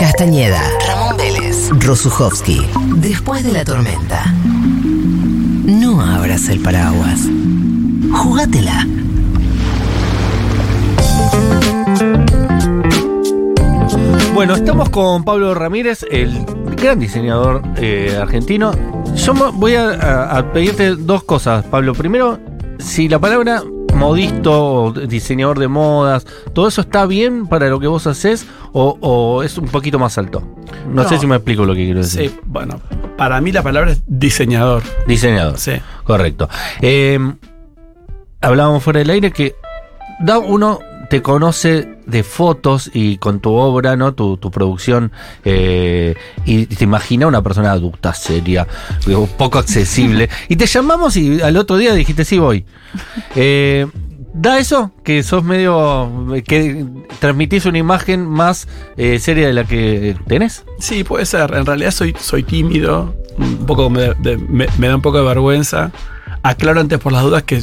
Castañeda, Ramón Vélez, Rosuchowski. Después de la tormenta. No abras el paraguas. Jugátela. Bueno, estamos con Pablo Ramírez, el gran diseñador eh, argentino. Yo voy a, a- a pedirte dos cosas, Pablo. Primero, si la palabra modisto diseñador de modas, ¿todo eso está bien para lo que vos haces o, o es un poquito más alto? No, No. sé si me explico lo que quiero decir. Sí, bueno, para mí la palabra es diseñador. Diseñador. Sí. Correcto. Eh, hablábamos fuera del aire que da uno te conoce de fotos y con tu obra, ¿no? Tu, tu producción, eh, y te imagina una persona adulta, seria, poco accesible. y te llamamos y al otro día dijiste, sí, voy. Eh, ¿Da eso? Que sos medio. que transmitís una imagen más eh, seria de la que tenés. Sí, puede ser. En realidad soy, soy tímido. Un poco me, de- me- me da un poco de vergüenza. Aclaro antes por las dudas que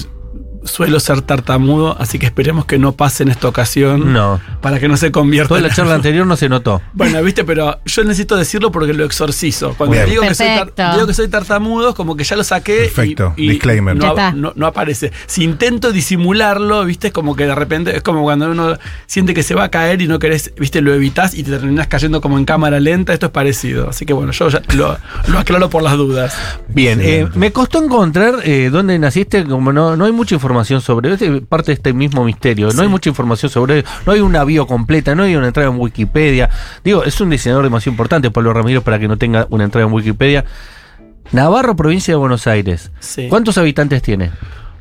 suelo ser tartamudo, así que esperemos que no pase en esta ocasión. No. Para que no se convierta Toda la charla algo. anterior no se notó. Bueno, viste, pero yo necesito decirlo porque lo exorcizo. Cuando Bien. digo que, soy digo que soy tartamudo, como que ya lo saqué. Perfecto. y, Disclaimer. No, Ya está. no- no aparece. Si intento disimularlo, viste, es como que de repente es como cuando uno siente que se va a caer y no querés, viste, lo evitas y te terminás cayendo como en cámara lenta. Esto es parecido. Así que bueno, yo ya lo, lo aclaro por las dudas. Bien, eh, me costó encontrar eh, dónde naciste, como no, no hay mucha información sobre, es parte de este mismo misterio, no hay mucha información sobre, no hay una bio completa, no hay una entrada en Wikipedia. Digo, es un diseñador demasiado importante, Pablo Ramiro, para que no tenga una entrada en Wikipedia. Navarro, provincia de Buenos Aires. Sí. ¿Cuántos habitantes tiene?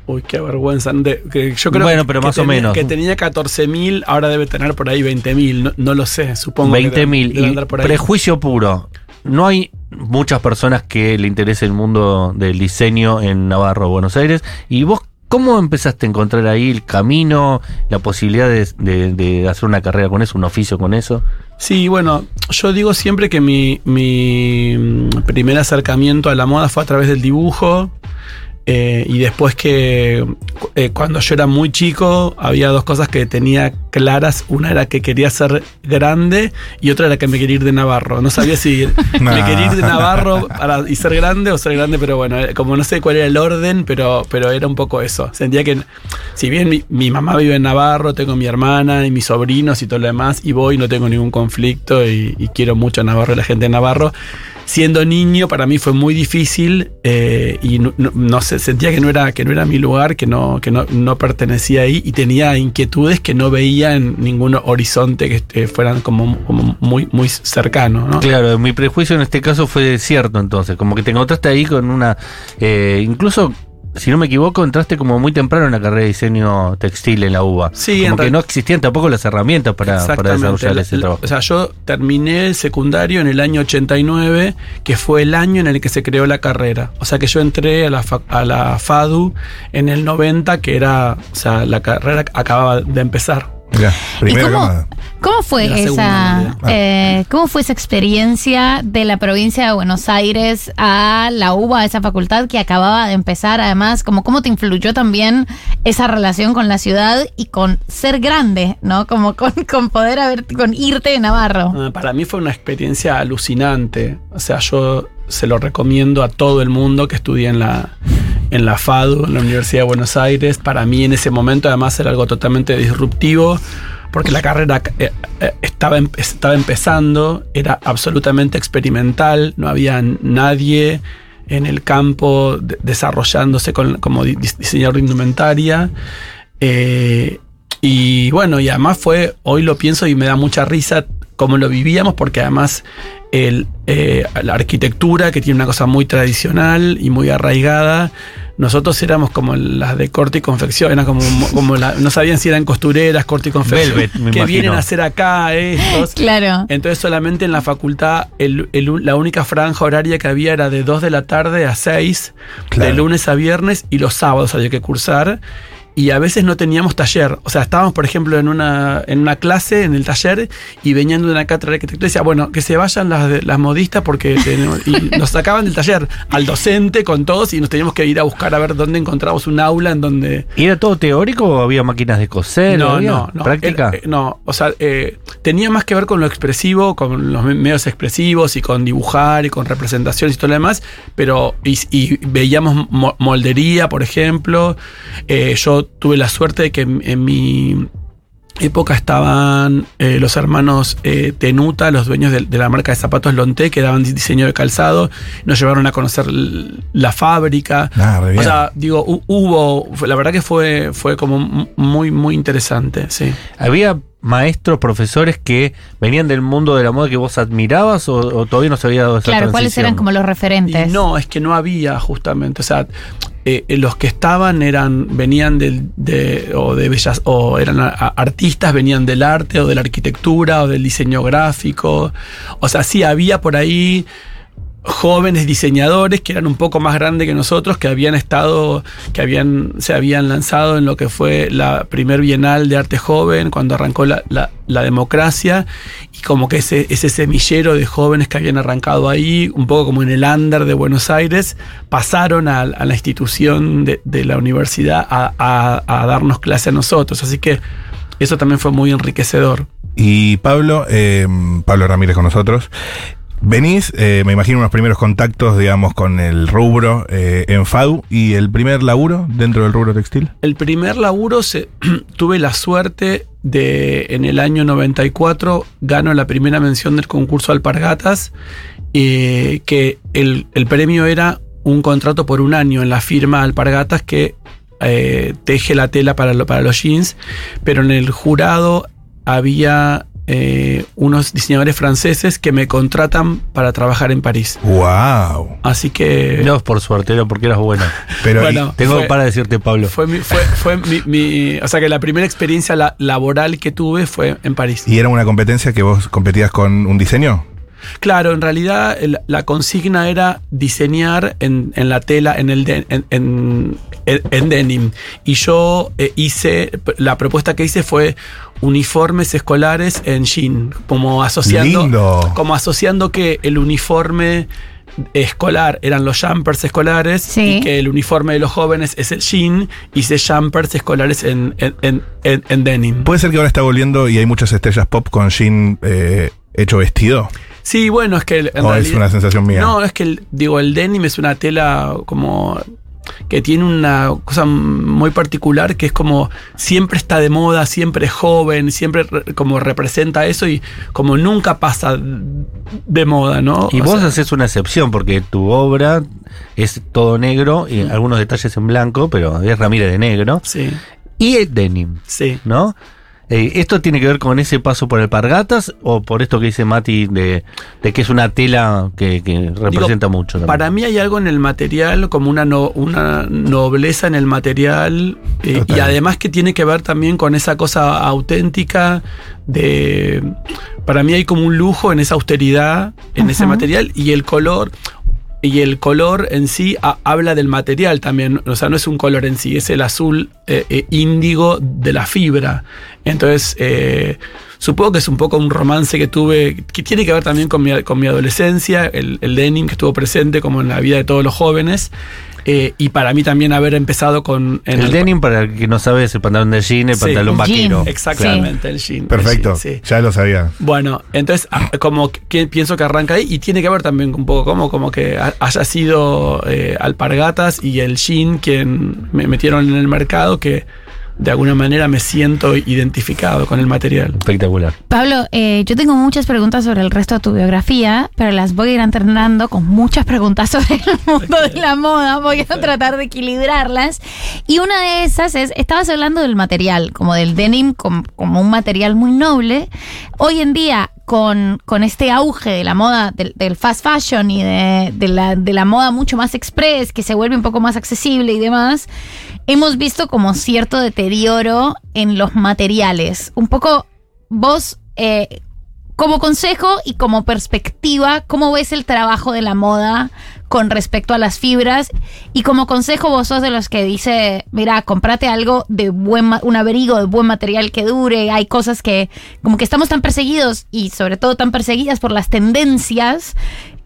Uy, qué vergüenza. De- que yo creo Bueno, pero que más o tenía- menos. Que tenía 14.000, ahora debe tener por ahí 20.000. No, no lo sé, supongo. que 20 mil. debe Y andar por ahí. prejuicio puro. No hay muchas personas que le interese el mundo del diseño en Navarro, Buenos Aires. ¿Y vos cómo empezaste a encontrar ahí el camino, la posibilidad de, de- hacer una carrera con eso, un oficio con eso? Sí, bueno, yo digo siempre que mi, mi mm, primer acercamiento a la moda fue a través del dibujo. Eh, y después que eh, cuando yo era muy chico había dos cosas que tenía claras. Una era que quería ser grande y otra era que me quería ir de Navarro. No sabía si me quería ir de Navarro para, y ser grande o ser grande, pero bueno, eh, como no sé cuál era el orden, pero, pero era un poco eso. Sentía que, si bien mi, mi mamá vive en Navarro, tengo mi hermana y mis sobrinos y todo lo demás, y voy, no tengo ningún conflicto y, y quiero mucho a Navarro y la gente de Navarro. Siendo niño para mí fue muy difícil eh, y no, no- no sé, sentía que no era, que no era mi lugar, que, no, que no, no pertenecía ahí y tenía inquietudes que no veía en ningún horizonte que eh, fueran como, muy, muy cercano. ¿no? Claro, mi prejuicio en este caso fue cierto entonces, como que te encontraste ahí con una... eh, incluso, si no me equivoco, entraste como muy temprano en la carrera de diseño textil en la UBA. Sí, como que no existían tampoco las herramientas para, desarrollar La- ese trabajo. O sea, yo terminé el secundario en el año 89, que fue el año en el que se creó la carrera. O sea, que yo entré a la, a la FADU en el 90, que era, o sea, la carrera acababa de empezar. Mirá, primera ¿Y cómo, cómo fue esa, realidad. eh, cómo fue esa experiencia de la provincia de Buenos Aires a la UBA, esa facultad que acababa de empezar? Además, como cómo te influyó también esa relación con la ciudad y con ser grande, ¿no? Como con, con poder haber, con irte de Navarro. Ah, Para mí fue una experiencia alucinante. O sea, yo se lo recomiendo a todo el mundo que estudie en la, en la FADU, en la Universidad de Buenos Aires. Para mí en ese momento además era algo totalmente disruptivo, porque la carrera eh, eh, estaba, em- estaba empezando, era absolutamente experimental, no había nadie en el campo de- desarrollándose con- como di- diseñador de indumentaria. Eh, y bueno, y además fue, hoy lo pienso y me da mucha risa cómo lo vivíamos, porque además el, eh, la arquitectura, que tiene una cosa muy tradicional y muy arraigada, nosotros éramos como las de corte y confección, era como, como la- no sabían si eran costureras, corte y confección, Velvet, me que imagino. vienen a hacer acá estos. Claro. Entonces solamente en la facultad el- el- la única franja horaria que había era de 2 de la tarde a 6, Claro. de lunes a viernes y los sábados había que cursar. Y a veces no teníamos taller. O sea, estábamos, por ejemplo, en una, en una clase, en el taller, y venían de una cátedra de arquitectura y decía, bueno, que se vayan las, las modistas porque tenemos- y nos sacaban del taller al docente con todos y nos teníamos que ir a buscar a ver dónde encontramos un aula en donde... ¿Y era todo teórico o había máquinas de coser? No, ¿Había no, no. ¿Práctica? Era- eh, no, o sea, eh, tenía más que ver con lo expresivo, con los me- medios expresivos y con dibujar y con representaciones y todo lo demás, pero y, y veíamos mo- moldería, por ejemplo. Eh, yo tuve la suerte de que en, en mi época estaban eh, los hermanos eh, Tenuta, los dueños de, de la marca de zapatos Lonté, que daban diseño de calzado, nos llevaron a conocer la fábrica. Ah. O sea, digo, hu- hubo, la verdad que fue, fue como muy, muy interesante, sí. ¿Había maestros, profesores que venían del mundo de la moda que vos admirabas o, o todavía no se había dado esa Claro, ¿cuáles eran como los referentes? Y no, es que no había justamente, o sea, eh, eh, los que estaban eran, venían del, de, o de bellas, o eran artistas, venían del arte o de la arquitectura o del diseño gráfico. O sea, sí había por ahí jóvenes diseñadores que eran un poco más grandes que nosotros, que habían estado, que habían, se habían lanzado en lo que fue la primer Bienal de Arte Joven, cuando arrancó la, la- democracia, y como que ese, ese semillero de jóvenes que habían arrancado ahí, un poco como en el under de Buenos Aires, pasaron a, a la institución de, de la universidad a, a- a darnos clase a nosotros. Así que eso también fue muy enriquecedor. Y Pablo, eh, Pablo Ramírez con nosotros. Venís, eh, me imagino, unos primeros contactos, digamos, con el rubro eh, en FADU y el primer laburo dentro del rubro textil. El primer laburo tuve la suerte de en el año 94 gano la primera mención del concurso Alpargatas, eh, que el, el premio era un contrato por un año en la firma Alpargatas que teje la tela para, lo- para los jeans, pero en el jurado había eh, unos diseñadores franceses que me contratan para trabajar en París. ¡Wow! Así que... No por suerte, era porque eras buena. Pero Bueno. Tengo Fue- para decirte, Pablo. Fue, mi, fue, fue mi, mi- O sea que la primera experiencia la- laboral que tuve fue en París. y, ¿y era una competencia que vos competías con un diseño? Claro, en realidad el- la consigna era diseñar en, en la tela, en el de- en, en- en- en denim. Y yo eh, hice, la propuesta que hice fue uniformes escolares en jean, como asociando, Lindo. como asociando que el uniforme escolar eran los jumpers escolares Sí. y que el uniforme de los jóvenes es el jean, hice jumpers escolares en, en, en- en- en denim. ¿Puede ser que ahora está volviendo y hay muchas estrellas pop con jean eh, hecho vestido? Sí, bueno, es que el- en ¿O es una sensación mía? No, es que el- digo, el denim es una tela como que tiene una cosa muy particular que es como siempre está de moda, siempre es joven, siempre re- como representa eso y como nunca pasa de moda, ¿no? Y O vos sea, haces una excepción porque tu obra es todo negro y algunos detalles en blanco, pero es Ramírez de negro. Sí, Y el denim, sí. ¿no? Eh, ¿Esto tiene que ver con ese paso por el Pargatas o por esto que dice Mati de, de que es una tela que, que representa mucho? también? Para mí hay algo en el material, como una, no- una nobleza en el material, eh, y además que tiene que ver también con esa cosa auténtica de... Para mí hay como un lujo en esa austeridad, en ese material, y el color... Y el color en sí ha- habla del material también, o sea, no es un color en sí, es el azul eh, eh, índigo de la fibra. Entonces, eh, supongo que es un poco un romance que tuve, que tiene que ver también con mi, con mi adolescencia, el, el denim que estuvo presente como en la vida de todos los jóvenes, eh, y para mí también haber empezado con... en el, denim, para el que no sabe, es el pantalón de jean, el Sí. pantalón El jean. vaquero. Exactamente, el jean. el Perfecto, jean, sí. ya lo sabía. Bueno, entonces ah, como que pienso que arranca ahí y tiene que ver también un poco como, como que ha- haya sido eh, Alpargatas y el Jean quien me metieron en el mercado que de alguna manera me siento identificado con el material. Espectacular. Pablo, eh, yo tengo muchas preguntas sobre el resto de tu biografía, pero las voy a ir alternando con muchas preguntas sobre el mundo de la moda. Voy a tratar de equilibrarlas. Y una de esas es, estabas hablando del material, como del denim, com- como, un material muy noble. Hoy en día, con, con este auge de la moda, del, del fast fashion y de, de la, de la moda mucho más express, que se vuelve un poco más accesible y demás, hemos visto como cierto deterioro en los materiales. Un poco vos, eh, como consejo y como perspectiva, ¿cómo ves el trabajo de la moda con respecto a las fibras. Y como consejo, vos sos de los que dice, mira, comprate algo de buen, un abrigo de buen material que dure. Hay cosas que, como que estamos tan perseguidos y sobre todo tan perseguidas por las tendencias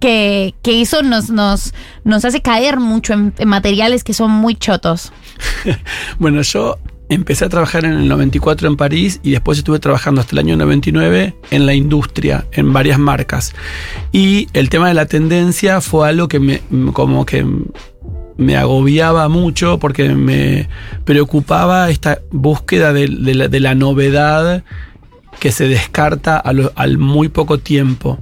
que, que eso nos, nos, nos hace caer mucho en, materiales que son muy chotos. Bueno, yo empecé a trabajar en el 94 en París y después estuve trabajando hasta el año 99 en la industria, en varias marcas. Y el tema de la tendencia fue algo que me, como que me agobiaba mucho porque me preocupaba esta búsqueda de, la, novedad que se descarta al muy poco tiempo.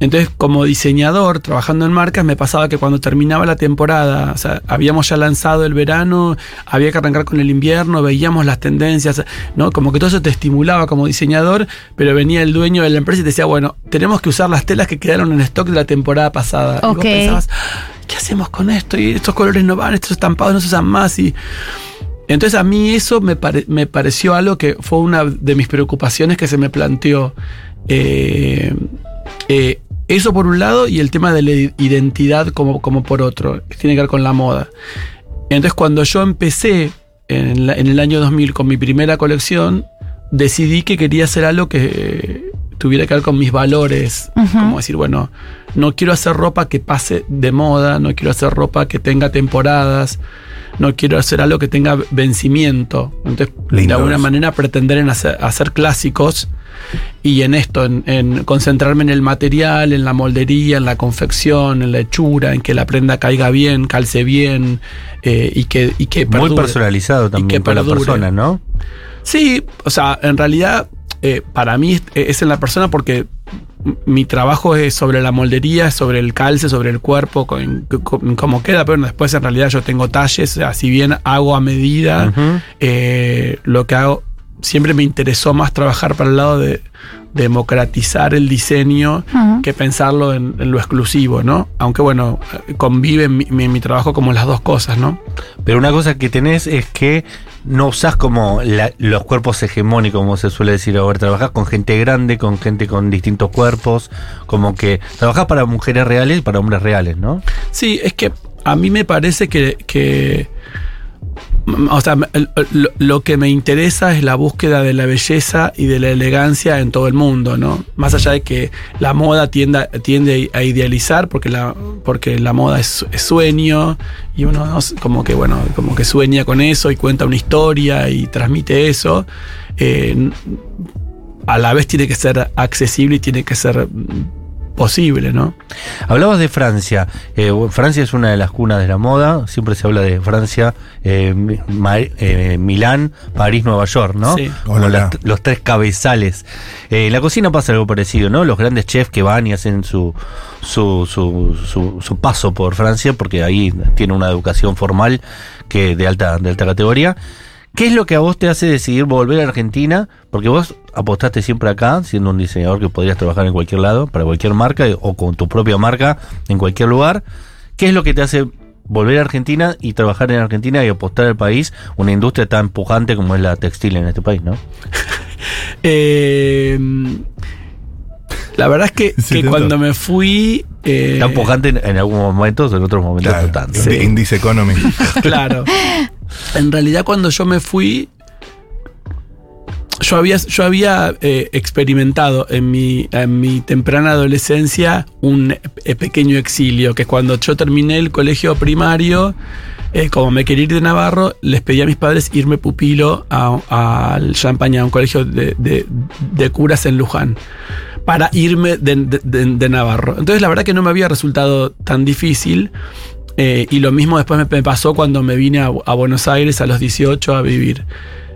Entonces, como diseñador, trabajando en marcas, me pasaba que cuando terminaba la temporada, o sea, habíamos ya lanzado el verano, había que arrancar con el invierno, veíamos las tendencias, ¿no? Como que todo eso te estimulaba como diseñador, pero venía el dueño de la empresa y te decía, bueno, tenemos que usar las telas que quedaron en stock de la temporada pasada. Y vos Ok. pensabas, ¿qué hacemos con esto? Y estos colores no van, estos estampados no se usan más y... Entonces a mí eso me, pare- me pareció algo que fue una de mis preocupaciones que se me planteó. Eh, eh, eso por un lado y el tema de la identidad como, como por otro, que tiene que ver con la moda. Entonces cuando yo empecé en, la- en el año 2000 con mi primera colección, decidí que quería hacer algo que tuviera que ver con mis valores. Como decir, bueno, no quiero hacer ropa que pase de moda, no quiero hacer ropa que tenga temporadas, no quiero hacer algo que tenga vencimiento. Entonces, de alguna manera pretender en hacer, hacer clásicos y en esto, en, en concentrarme en el material, en la moldería, en la confección, en la hechura, en que la prenda caiga bien, calce bien eh, y que, y que Muy personalizado Y también por la persona, ¿no? Sí, o sea, en realidad eh, para mí es, en la persona porque mi trabajo es sobre la moldería, sobre el calce, sobre el cuerpo, con, con- cómo queda, pero después en realidad yo tengo talles, o sea, si bien hago a medida, eh, lo que hago, siempre me interesó más trabajar para el lado de democratizar el diseño que pensarlo en, en lo exclusivo, ¿no? Aunque bueno, convive en mi, mi- mi trabajo como las dos cosas, ¿no? Pero una cosa que tenés es que no usás como los cuerpos hegemónicos, como se suele decir ahora. Trabajás con gente grande, con gente con distintos cuerpos. Como que trabajás para mujeres reales y para hombres reales, ¿no? Sí, es que a mí me parece que, que o sea, lo, que me interesa es la búsqueda de la belleza y de la elegancia en todo el mundo, ¿no? Más allá de que la moda tienda, tiende a idealizar, porque la, porque la moda es, sueño, y uno ¿no? como que, bueno, como que sueña con eso y cuenta una historia y transmite eso. eh, a la vez tiene que ser accesible y tiene que ser posible, ¿no? Hablabas de Francia. Eh, Francia es una de las cunas de la moda. Siempre se habla de Francia, eh, Ma- eh, Milán, París, Nueva York, ¿no? Sí. Hola. los tres cabezales. Eh, en la cocina pasa algo parecido, ¿no? Los grandes chefs que van y hacen su, su, su, su- su paso por Francia, porque ahí tiene una educación formal que de alta, de alta categoría. ¿Qué es lo que a vos te hace decidir volver a Argentina? Porque vos apostaste siempre acá, siendo un diseñador que podrías trabajar en cualquier lado, para cualquier marca o con tu propia marca en cualquier lugar. ¿Qué es lo que te hace volver a Argentina y trabajar en Argentina y apostar al país, una industria tan pujante como es la textil en este país, ¿no? Eh, la verdad es que, cuando me fui. eh, Tan pujante en, en algunos momentos, en otros momentos Claro, no tanto. Sí. Indice Economy. Claro. En realidad, cuando yo me fui. Yo había, yo había eh, experimentado en mi, en mi temprana adolescencia un eh, pequeño exilio, que es cuando yo terminé el colegio primario, eh, como me quería ir de Navarro, les pedí a mis padres irme pupilo al Champaña, a un colegio de, de- curas en Luján, para irme de, de- Navarro. Entonces la verdad que no me había resultado tan difícil. y lo mismo después me, me pasó cuando me vine a, a Buenos Aires a los 18 a vivir.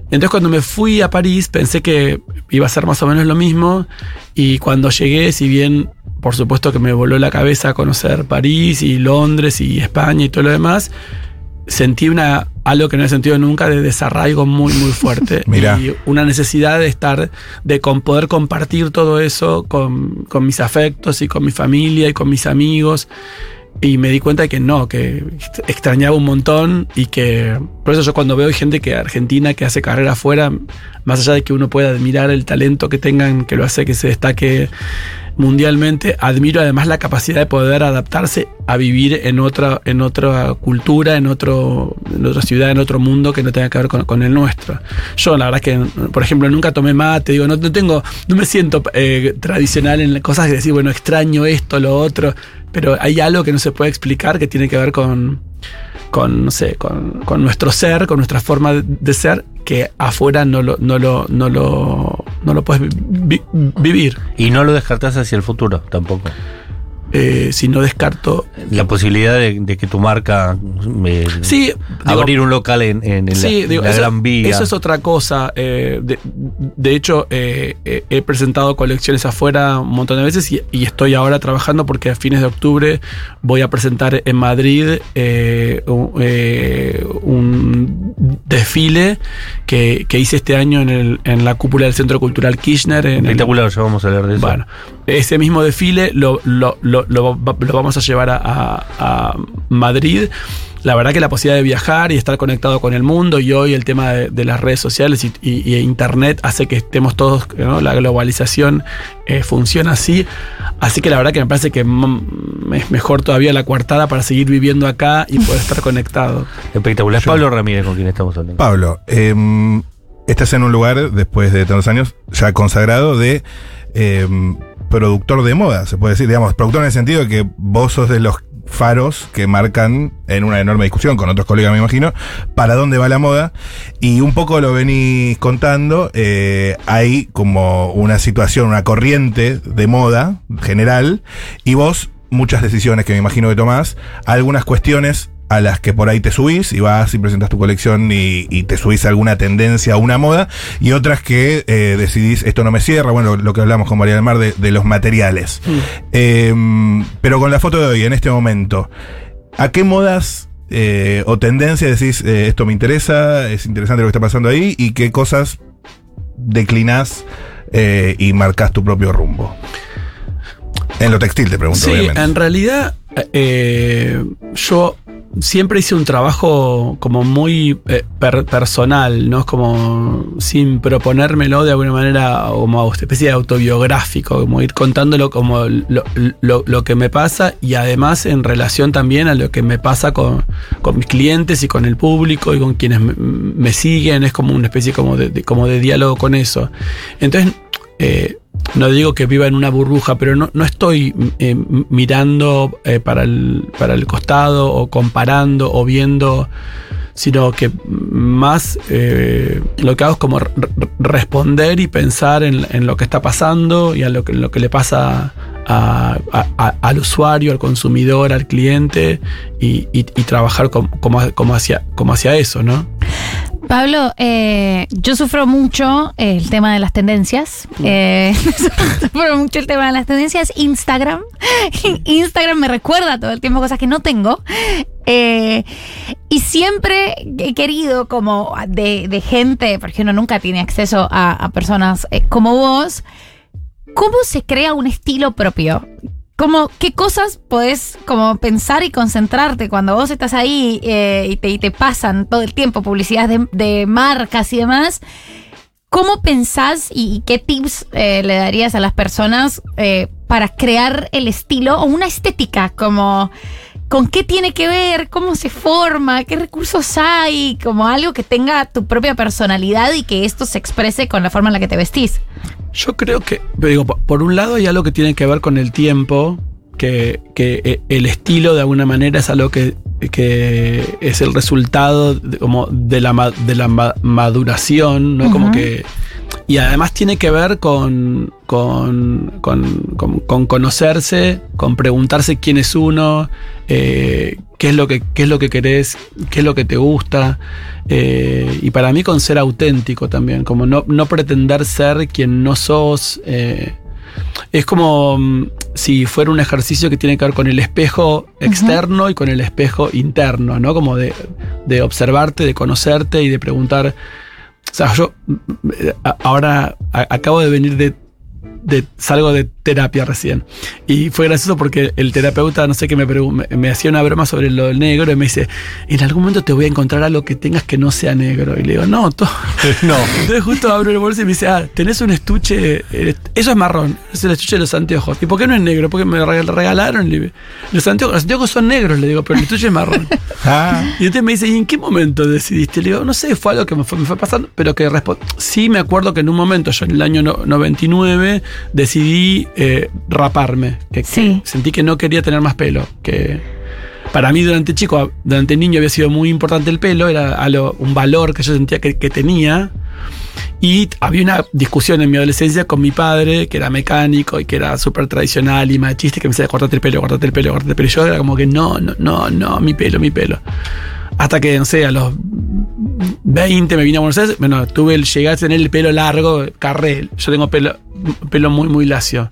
Entonces cuando me fui a París pensé que iba a ser más o menos lo mismo. Y cuando llegué, si bien por supuesto que me voló la cabeza conocer París y Londres y España y todo lo demás, sentí una algo que no he sentido nunca de desarraigo muy muy fuerte. Mirá. y una necesidad de estar de con poder compartir todo eso con, con mis afectos y con mi familia y con mis amigos y me di cuenta de que no, que extrañaba un montón y que por eso yo cuando veo gente que Argentina que hace carrera afuera, más allá de que uno pueda admirar el talento que tengan, que lo hace que se destaque mundialmente, admiro además la capacidad de poder adaptarse a vivir en otra, en otra cultura, en, otro, en otra ciudad, en otro mundo que no tenga que ver con, el nuestro. Yo la verdad que, por ejemplo, nunca tomé mate, digo, no, tengo, no me siento eh, tradicional en cosas de decir, bueno, extraño esto, lo otro, pero hay algo que no se puede explicar que tiene que ver con con, no sé, con, con, nuestro ser, con nuestra forma de, ser, que afuera no lo, no lo, no lo, no lo puedes vi, vivir. Y no lo descartas hacia el futuro tampoco. Eh, si no descarto. La posibilidad de, de que tu marca. Eh, sí. Abrir digo, un local en, en, en sí, la, digo, la eso, Gran Vía. Eso es otra cosa. Eh, de, de, hecho, eh, he presentado colecciones afuera un montón de veces y, y, estoy ahora trabajando porque a fines de octubre voy a presentar en Madrid eh, un, un, desfile que, que, hice este año en, el, en, la cúpula del Centro Cultural Kirchner. En Espectacular, ya vamos a hablar de eso. Bueno, ese mismo desfile lo, lo, lo, lo, vamos a llevar a, a, a, Madrid. La verdad que la posibilidad de viajar y estar conectado con el mundo y hoy el tema de, de las redes sociales y, y, y, Internet hace que estemos todos, ¿no? la globalización eh, funciona así. Así que la verdad que me parece que es mejor todavía la coartada para seguir viviendo acá y poder estar conectado. Espectacular. Es Pablo Ramírez con quien estamos hablando. Pablo, eh, estás en un lugar, después de tantos años, ya consagrado de... Eh, productor de moda, se puede decir, digamos, productor en el sentido de que vos sos de los faros que marcan en una enorme discusión con otros colegas, me imagino, para dónde va la moda. Y un poco lo venís contando, eh, hay como una situación, una corriente de moda general, y vos muchas decisiones que me imagino que tomás, algunas cuestiones a las que por ahí te subís y vas y presentas tu colección y, y te subís a alguna tendencia, a una moda, y otras que eh, decidís, esto no me cierra, bueno, lo que hablamos con María del Mar de, de los materiales. Mm. Eh, pero con la foto de hoy, en este momento, ¿a qué modas eh, o tendencias decís, eh, esto me interesa, es interesante lo que está pasando ahí, y qué cosas declinás y marcas tu propio rumbo? En lo textil te pregunto, sí, obviamente. En realidad, yo siempre hice un trabajo como muy eh, per personal, ¿no? Como sin proponérmelo de alguna manera, como especie de autobiográfico, como ir contándolo como lo, lo, que me pasa y además en relación también a lo que me pasa con, con mis clientes y con el público y con quienes me, siguen, es como una especie como de, de, como de diálogo con eso. Entonces, eh, no digo que viva en una burbuja, pero no, no estoy eh, mirando eh, para, el, para el costado o comparando o viendo, sino que más eh, lo que hago es como responder y pensar en, en, lo que está pasando y a lo que, lo que le pasa a, al usuario, al consumidor, al cliente y, y, y trabajar como, como, como, hacia, como hacia eso, ¿no? Pablo, eh, yo sufro mucho el tema de las tendencias. Eh, sufro mucho el tema de las tendencias. Instagram. Instagram me recuerda todo el tiempo cosas que no tengo. Eh, y siempre he querido como de, de, gente, porque uno nunca tiene acceso a, a personas como vos, ¿cómo se crea un estilo propio? Como qué cosas podés como pensar y concentrarte cuando vos estás ahí eh, y, te, y, te, pasan todo el tiempo publicidad de, marcas y demás. ¿Cómo pensás y, y qué tips eh, le darías a las personas eh, para crear el estilo o una estética como con qué tiene que ver, cómo se forma, qué recursos hay, como algo que tenga tu propia personalidad y que esto se exprese con la forma en la que te vestís? Yo creo que, digo, por un lado hay algo que tiene que ver con el tiempo, que, que el estilo de alguna manera es algo que, que es el resultado de, como de la, de la maduración, ¿no? Uh -huh. Como que... Y además tiene que ver con, con, con, con, con conocerse, con preguntarse quién es uno, eh, qué, es lo que, qué es lo que querés, qué es lo que te gusta. Eh, y para mí con ser auténtico también, como no, no pretender ser quien no sos. Eh, es como um, si fuera un ejercicio que tiene que ver con el espejo externo uh -huh. y con el espejo interno, ¿no? Como de, de, observarte, de conocerte y de preguntar. O sea, yo ahora acabo de venir de de- salgo de terapia recién. Y fue gracioso porque el terapeuta, no sé qué, me, me, me hacía una broma sobre lo del negro y me dice, en algún momento te voy a encontrar algo que tengas que no sea negro. Y le digo, no, to- No. Entonces justo abro el bolso y me dice, ah, tenés un estuche, eh, eso es marrón, es el estuche de los anteojos. ¿Y por qué no es negro? Porque me reg- regalaron. Los anteojos, los anteojos son negros, le digo, pero el estuche es marrón. Ah, Y entonces me dice, ¿y en qué momento decidiste? Le digo, no sé, fue algo que me fue, me fue pasando, pero que sí me acuerdo que en un momento, yo en el año no- 99, decidí eh, raparme. Que, que Sí. sentí que no quería tener más pelo. Que para mí durante chico, durante niño había sido muy importante el pelo, era algo- un valor que yo sentía que, que tenía. Y había una discusión en mi adolescencia con mi padre, que era mecánico y que era súper tradicional y machista, que me decía, cortate el pelo, cortate el pelo, cortate el pelo. Y yo era como que no, no, no, no, mi pelo, mi pelo. Hasta que, no sé, a los 20 me vine a Buenos Aires, bueno, tuve el llegar a tener el pelo largo, carré, yo tengo pelo, pelo muy, muy lacio.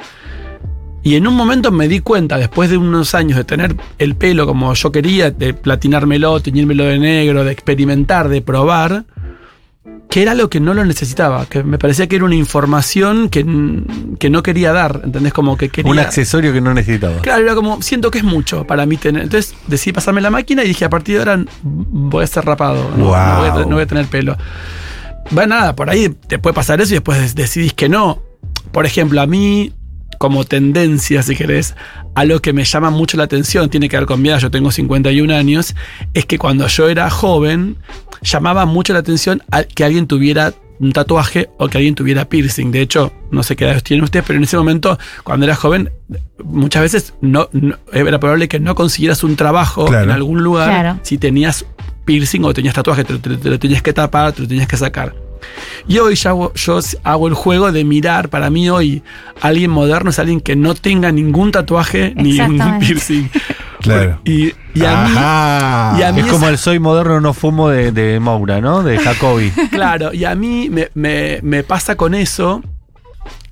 Y en un momento me di cuenta, después de unos años de tener el pelo como yo quería, de platinármelo, teñírmelo de negro, de experimentar, de probar, que era lo que no lo necesitaba, que me parecía que era una información que, que no quería dar, ¿entendés? Como que quería... Un accesorio que no necesitaba. Claro, era como, siento que es mucho para mí tener. Entonces decidí pasarme la máquina y dije, a partir de ahora voy a ser rapado. No, Wow. no voy, a, no voy a tener pelo. Bueno, nada, por ahí te puede pasar eso y después decidís que no. Por ejemplo, a mí, como tendencia, si querés, algo que me llama mucho la atención, tiene que ver con mi edad, yo tengo 51 años, es que cuando yo era joven, llamaba mucho la atención a que alguien tuviera un tatuaje o que alguien tuviera piercing. De hecho, no sé qué edad tienen ustedes, pero en ese momento, cuando era joven, muchas veces no, no- era probable que no consiguieras un trabajo Claro. en algún lugar Claro. si tenías piercing o tenías tatuaje, te, te- te lo tenías que tapar, te lo tenías que sacar. Y hoy ya hago, yo hago el juego de mirar, para mí hoy, alguien moderno es alguien que no tenga ningún tatuaje ni ningún Exactamente. piercing. Claro. Y, y a mí, Ajá. y a mí Es como el soy moderno no fumo de, de Moura, ¿no? De Jacobi. Claro, y a mí me, me- me pasa con eso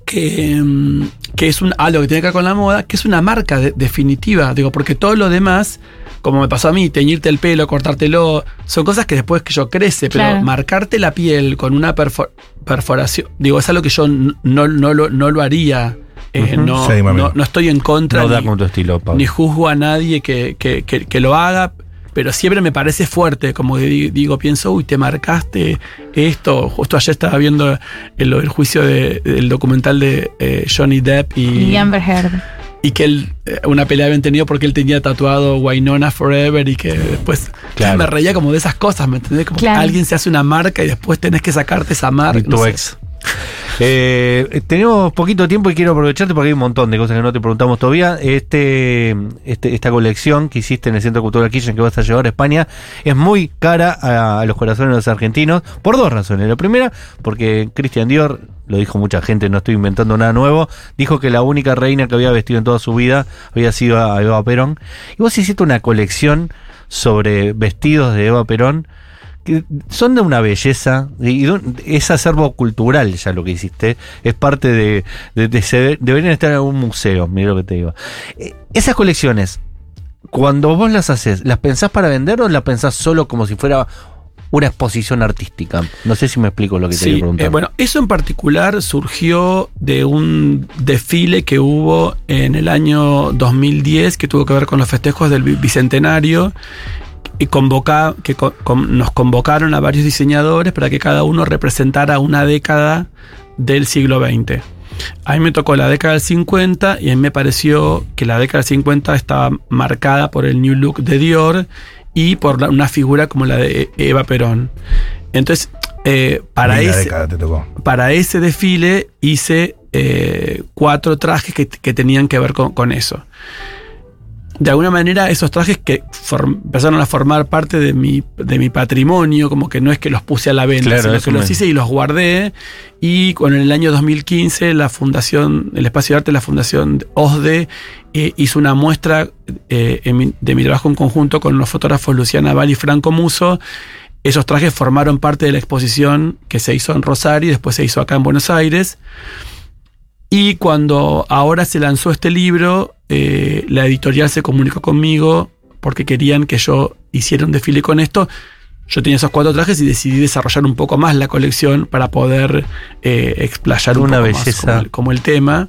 que, mm, que es un, algo que tiene que ver con la moda, que es una marca de- definitiva, digo, porque todo lo demás, como me pasó a mí, teñirte el pelo, cortártelo, son cosas que después que yo crece, pero Claro. marcarte la piel con una perfor- perforación, digo, es algo que yo no, no, lo, no lo haría. eh, no, Sí, no, no estoy en contra No da ni- con tu estilo, Pablo. ni juzgo a nadie que, que- que- que lo haga, pero siempre me parece fuerte, como digo, pienso, uy, te marcaste esto. Justo ayer estaba viendo el, el juicio de- del documental de eh, Johnny Depp y, Y Amber Heard. Y que él, eh, una pelea habían tenido porque él tenía tatuado Wynonna Forever y que después Claro. me reía como de esas cosas, ¿me entendés? Como que Claro. alguien se hace una marca y después tenés que sacarte esa marca. Y tu no sé. Eh, tenemos poquito tiempo y quiero aprovecharte porque hay un montón de cosas que no te preguntamos todavía. Este, este- esta colección que hiciste en el Centro Cultural Kirchner que vas a llevar a España es muy cara a, a los corazones de los argentinos por dos razones. La primera, porque Christian Dior, lo dijo mucha gente, no estoy inventando nada nuevo, dijo que la única reina que había vestido en toda su vida había sido a Eva Perón. Y vos hiciste una colección sobre vestidos de Eva Perón que son de una belleza y de un- es acervo cultural ya lo que hiciste es parte de, de, deberían estar en algún museo mira lo que te digo. Eh, esas colecciones cuando vos las haces las pensás para vender o las pensás solo como si fuera una exposición artística no sé si me explico lo que te Sí, quiero preguntar. eh, bueno, eso en particular surgió de un desfile que hubo en el año 2010 que tuvo que ver con los festejos del bi- bicentenario y convoca, que con- nos convocaron a varios diseñadores para que cada uno representara una década del siglo XX. A mí me tocó la década del 50 y a mí me pareció que la década del 50 estaba marcada por el New Look de Dior y por la- una figura como la de Eva Perón. Entonces, eh, para ese, para ese desfile hice eh, cuatro trajes que, que tenían que ver con, con eso. De alguna manera, esos trajes que empezaron a formar parte de mi, de mi patrimonio, como que no es que los puse a la venta, Claro, sino que los hice y los guardé. Y con el año 2015, la fundación, el espacio de arte, la fundación OSDE, eh, hizo una muestra eh, mi- de mi trabajo en conjunto con los fotógrafos Luciana Val y Franco Muso. Esos trajes formaron parte de la exposición que se hizo en Rosario y después se hizo acá en Buenos Aires. Y cuando ahora se lanzó este libro, eh, la editorial se comunicó conmigo porque querían que yo hiciera un desfile con esto. yo tenía esos cuatro trajes y decidí desarrollar un poco más la colección para poder eh, explayar un Una poco más como el, como el tema.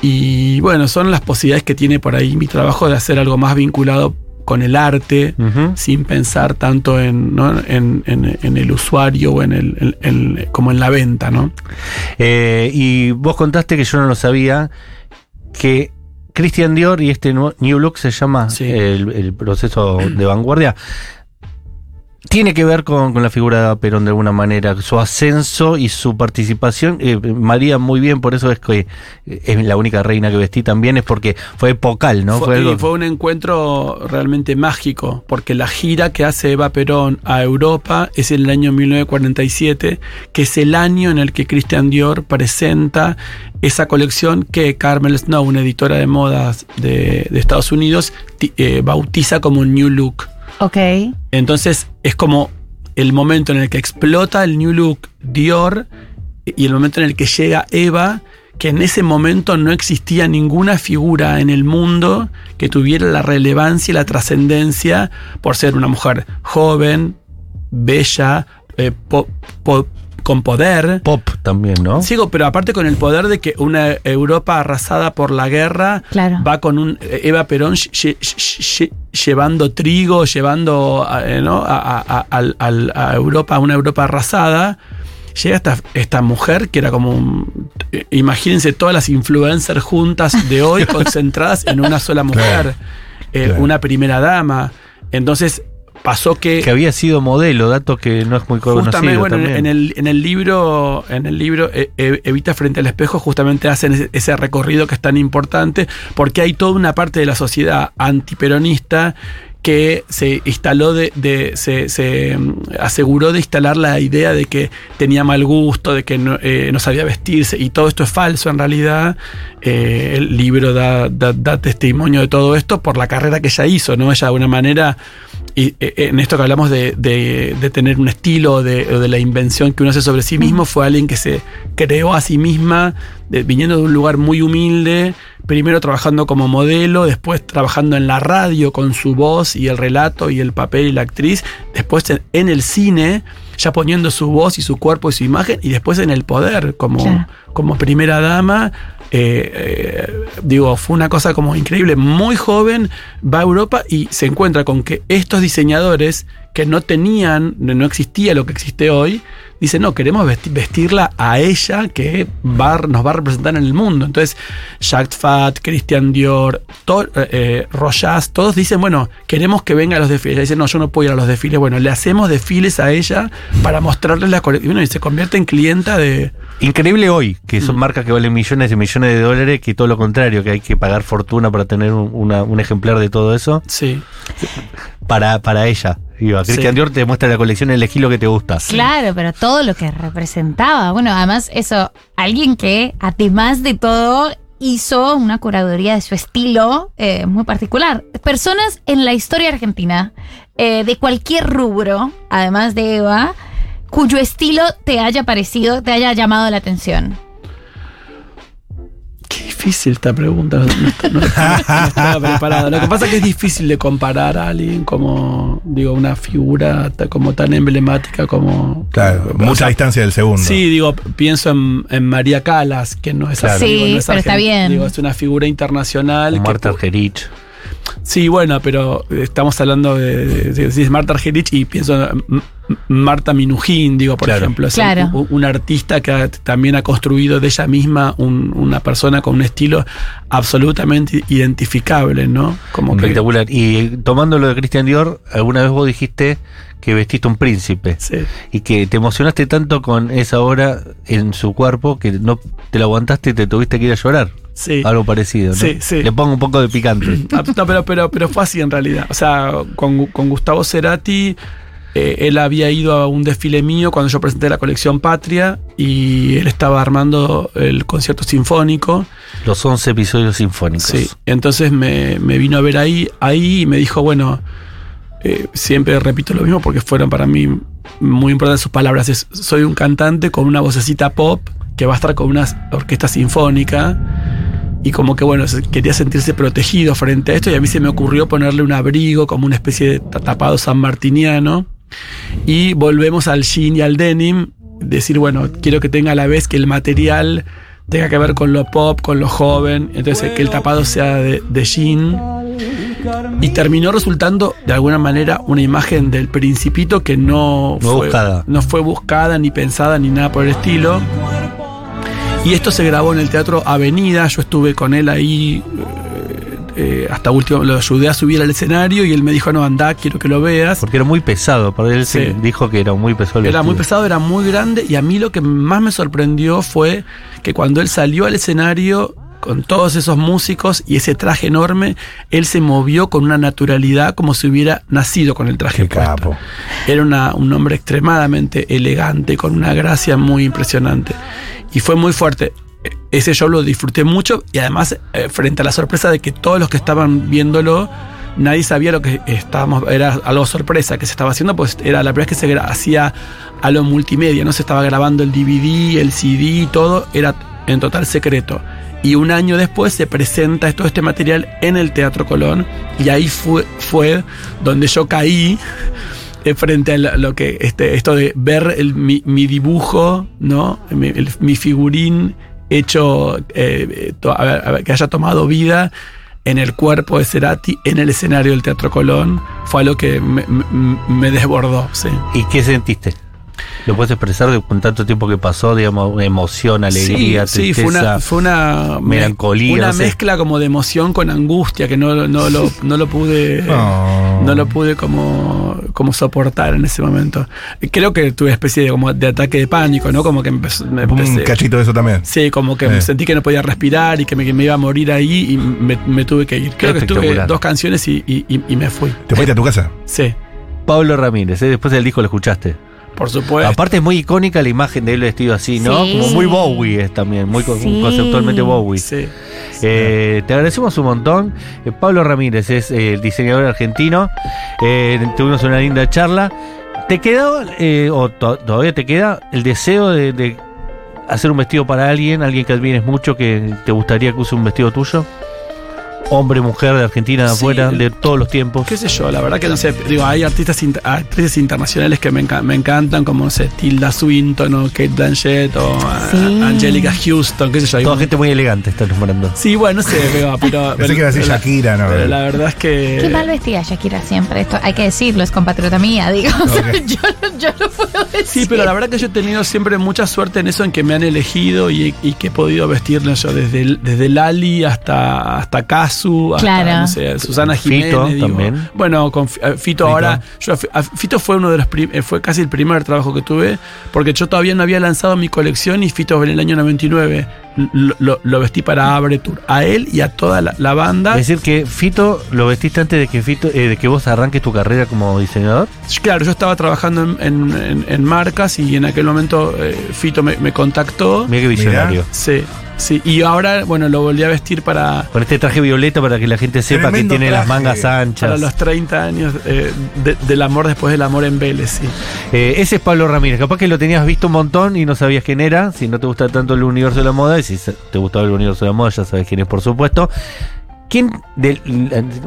Y bueno, son las posibilidades que tiene por ahí mi trabajo de hacer algo más vinculado con el arte, sin pensar tanto en, ¿no? en, en- en el usuario o en el, en- como en la venta, ¿no? Eh, y vos contaste que yo no lo sabía, que Christian Dior y este New Look se llama Sí. el, el proceso de vanguardia. Tiene que ver con, con la figura de Perón de alguna manera, su ascenso y su participación. Eh, María, muy bien, por eso es que eh, es la única reina que vestí también, es porque fue epocal, ¿no? Fue, algo- fue un encuentro realmente mágico, porque la gira que hace Eva Perón a Europa es en el año 1947, que es el año en el que Christian Dior presenta esa colección que Carmel Snow, una editora de modas de, de Estados Unidos, eh, bautiza como New Look. Ok. Entonces es como el momento en el que explota el New Look Dior y el momento en el que llega Eva, que en ese momento no existía ninguna figura en el mundo que tuviera la relevancia y la trascendencia por ser una mujer joven, bella, eh, po- con poder. Pop también, ¿no? Sigo, pero aparte con el poder de que una Europa arrasada por la guerra Claro. va con un eh, Eva Perón lle- lle- lle- llevando trigo, llevando eh, ¿no? a, a Europa, a una Europa arrasada. Llega esta, esta mujer que era como un- eh, imagínense todas las influencers juntas de hoy concentradas en una sola mujer, Claro, eh, claro. una primera dama. Entonces pasó que Que había sido modelo, dato que no es muy conocido Justamente, bueno, en- también. en el, en el libro, en el libro eh, eh, Evita frente al espejo, justamente hacen ese recorrido que es tan importante, porque hay toda una parte de la sociedad antiperonista que se instaló de, se, mm, aseguró de instalar la idea de que tenía mal gusto, de que no, eh, sabía vestirse, y todo esto es falso en realidad. Eh, el libro da, testimonio de todo esto por la carrera que ella hizo, ¿no? Ella de alguna manera y eh, en esto que hablamos de, tener un estilo, de, de la invención que uno hace sobre sí mismo, fue alguien que se creó a sí misma, viniendo de un lugar muy humilde, primero trabajando como modelo, después trabajando en la radio con su voz y el relato y el papel y la actriz, después en, el cine, ya poniendo su voz y su cuerpo y su imagen, y después en el poder, como, Claro. como primera dama. eh, eh, digo, fue una cosa como increíble. Muy joven, va a Europa y se encuentra con que estos diseñadores que no tenían, no existía lo que existe hoy, dicen, no, queremos vesti- vestirla a ella que va, nos va a representar en el mundo. Entonces, Jacques Fat, Christian Dior, to- eh, eh, Rojas, todos dicen, bueno, queremos que venga a los desfiles. Ella dice, no, yo no puedo ir a los desfiles. Bueno, le hacemos desfiles a ella para mostrarles la colección. Y se convierte en clienta de... Increíble hoy, que Mm. son marcas que valen millones y millones de dólares, que todo lo contrario, que hay que pagar fortuna para tener una- un ejemplar de todo eso, Sí. para, para ella. Digo, Sí. Christian Dior te muestra la colección, elegí lo que te gusta. Claro, pero todo lo que representaba. Bueno, además, eso, alguien que, además de todo, hizo una curaduría de su estilo eh, muy particular. Personas en la historia argentina, eh, de cualquier rubro, además de Eva, cuyo estilo te haya parecido, te haya llamado la atención. Difícil esta pregunta. No, estaba preparado. Lo que pasa es que es difícil de comparar a alguien como, digo, una figura como tan emblemática como. Claro, o mucha sea, distancia del segundo. Sí, digo, pienso en, en María Calas, que no es Claro. así, Sí, digo, no es pero está argentina, bien. Digo, es una figura internacional. Marta Argerich. Sí, bueno, pero estamos hablando de, de, de- de Marta Argerich y pienso en Marta Minujín, digo, por Claro. ejemplo. Es Claro. un, un artista que ha- también ha construido de ella misma un- una persona con un estilo absolutamente identificable, ¿no? Como que. Espectacular. Y tomando lo de Christian Dior, alguna vez vos dijiste que vestiste un príncipe. Sí. Y que te emocionaste tanto con esa obra en su cuerpo que no te la aguantaste y te tuviste que ir a llorar. Sí. Algo parecido, ¿no? Sí, sí. Le pongo un poco de picante. Ah, No, pero, pero, pero fue así en realidad. O sea, con, con Gustavo Cerati, eh, él había ido a un desfile mío cuando yo presenté la colección Patria y él estaba armando el concierto sinfónico. Los 11 episodios sinfónicos. Sí. Entonces me, me vino a ver ahí, ahí y me dijo, bueno, eh, siempre repito lo mismo porque fueron para mí muy importantes sus palabras. Es, soy un cantante con una vocecita pop que va a estar con una orquesta sinfónica. Y como que bueno, quería sentirse protegido frente a esto y a mí se me ocurrió ponerle un abrigo como una especie de ta- tapado sanmartiniano. Y volvemos al jean y al denim, decir, bueno, quiero que tenga a la vez que el material tenga que ver con lo pop, con lo joven, entonces que el tapado sea de, de jean. Y terminó resultando de alguna manera una imagen del principito que no, No fue, buscada. no fue buscada, ni pensada, ni nada por el estilo. Y esto se grabó en el Teatro Avenida, yo estuve con él ahí eh, hasta último, lo ayudé a subir al escenario y él me dijo, no, anda, quiero que lo veas. Porque era muy pesado. Para él se Sí. dijo que era muy pesado. el Era muy pesado, era muy grande y a mí lo que más me sorprendió fue que cuando él salió al escenario con todos esos músicos y ese traje enorme, él se movió con una naturalidad como si hubiera nacido con el traje capo. Era una- un hombre extremadamente elegante, con una gracia muy impresionante. Y fue muy fuerte. Ese show lo disfruté mucho y además eh, frente a la sorpresa de que todos los que estaban viéndolo, nadie sabía lo que estábamos, era algo sorpresa que se estaba haciendo, pues era la primera vez que se hacía a lo multimedia, no se estaba grabando el DVD, el CD, todo era en total secreto. Y un año después se presenta todo este material en el Teatro Colón y ahí fue, fue donde yo caí eh, frente a lo que este, esto de ver mi, mi dibujo, ¿no? Mi figurín hecho eh, que haya tomado vida en el cuerpo de Cerati en el escenario del Teatro Colón fue algo que me- me desbordó, sí. ¿Y qué sentiste? ¿Lo puedes expresar de, con tanto tiempo que pasó? Digamos, emoción, alegría, sí, sí, tristeza. fue una, fue una me- melancolía, una no sé. mezcla como de emoción con angustia que no, no, lo, no lo pude No. no lo pude como, como soportar en ese momento. Creo que tuve especie de como de ataque de pánico, ¿no? Como que me Un empecé- cachito de eso también. Sí, como que Eh. sentí que no podía respirar y que me, que me iba a morir ahí y me, me tuve que ir. Creo que estuve dos canciones y, y- y- y me fui. ¿Te fuiste a tu casa? Sí, Pablo Ramírez, ¿eh? después del disco lo escuchaste. Por supuesto. Aparte es muy icónica la imagen de él vestido así, ¿no? Sí. Como muy Bowie es también, muy co- Sí. conceptualmente Bowie. Sí. Eh, te agradecemos un montón. Eh, Pablo Ramírez es eh, el diseñador argentino. Eh, tuvimos una linda charla. ¿Te quedó, eh, o to- todavía te queda, el deseo de, de hacer un vestido para alguien, alguien que admires mucho, que te gustaría que use un vestido tuyo? Hombre, mujer de Argentina, de Sí. afuera, de todos los tiempos. qué sé yo, la verdad que no sé, digo, hay artistas actrices internacionales que me, enca- me encantan, como no sé, Tilda Swinton o Kate Blanchett o ah, Sí. Angelica Houston, qué sé yo. hay Toda un- gente muy elegante está nombrando. Sí, bueno, no sé, pero... pero Pensé que iba a decir Shakira, ¿no? pero la verdad es que... Qué mal vestida Shakira siempre. Esto hay que decirlo, es compatriota mía, digo. O sea, Ok. yo, yo no puedo decir. Sí, pero la verdad que yo he tenido siempre mucha suerte en eso, en que me han elegido y, y que he podido vestirlo yo desde, el- desde Lali hasta, hasta Kazu, hasta, Claro. no sé, Susana Fito Jiménez. digo. también. Bueno, con Fi- eh, Fito, ahora, yo Fito fue uno de los eh, fue casi el primer trabajo que tuve, porque yo todavía no había lanzado mi colección y Fito en el año 99 lo, lo- lo vestí para Abre Tour, a él y a toda la, la banda. Es decir, que Fito lo vestiste antes de que Fito, eh, de que vos arranques tu carrera como diseñador. Claro, yo estaba trabajando en, en- en- en marcas y en aquel momento eh, Fito me, me contactó. Mira qué visionario. Sí, sí. Y ahora, bueno, lo volví a vestir para, Con este traje violeta para que la gente sepa Tremendo que tiene las mangas anchas. para los 30 años eh, de- del amor después del amor en Vélez, sí. Eh, ese es Pablo Ramírez. Capaz que lo tenías visto un montón y no sabías quién era. Si no te gusta tanto el universo de la moda, y si te gustaba el universo de la moda, ya sabes quién es, por supuesto. ¿Quién, del-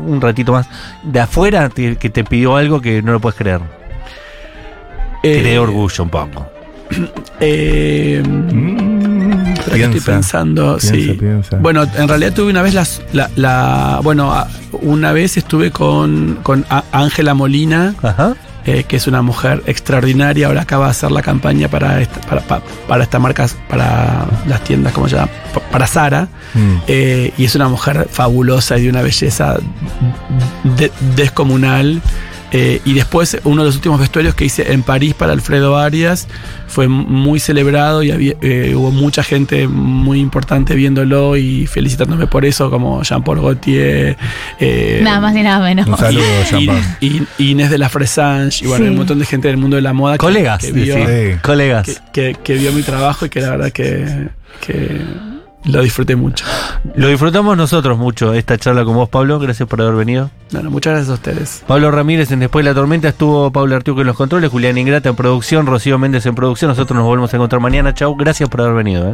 un ratito más, de afuera te- que te pidió algo que no lo puedes creer? Eh, te dé orgullo un poco. eh, Mm, que estoy pensando, piensa, sí. piensa. Bueno, en realidad tuve una vez las- la, la- bueno, una vez estuve con con Ángela Molina, Ajá. eh, que es una mujer extraordinaria. Ahora acaba de hacer la campaña para esta, para, pa- para esta marca, para las tiendas, ¿cómo se llama? Pa- Para Sara. Mm. Eh, y es una mujer fabulosa y de una belleza de- descomunal. Eh, y después, uno de los últimos vestuarios que hice en París para Alfredo Arias fue muy celebrado y había- eh, hubo mucha gente muy importante viéndolo y felicitándome por eso, como Jean-Paul Gaultier. eh, Nada más ni nada menos. Un saludo, y- Jean-Paul. Inés de la Fresange, y bueno, Sí. un montón de gente del mundo de la moda que, Colegas, que vio, decir. Sí. Colegas. que, que- que vio mi trabajo y que la verdad que, que lo disfruté mucho. Lo disfrutamos nosotros mucho, esta charla con vos, Pablo. Gracias por haber venido. Bueno, muchas gracias a ustedes. Pablo Ramírez en Después de la Tormenta estuvo Pablo Artiuco en los controles, Julián Ingrata en producción, Rocío Méndez en producción. Nosotros nos volvemos a encontrar mañana. Chau, gracias por haber venido. ¿eh?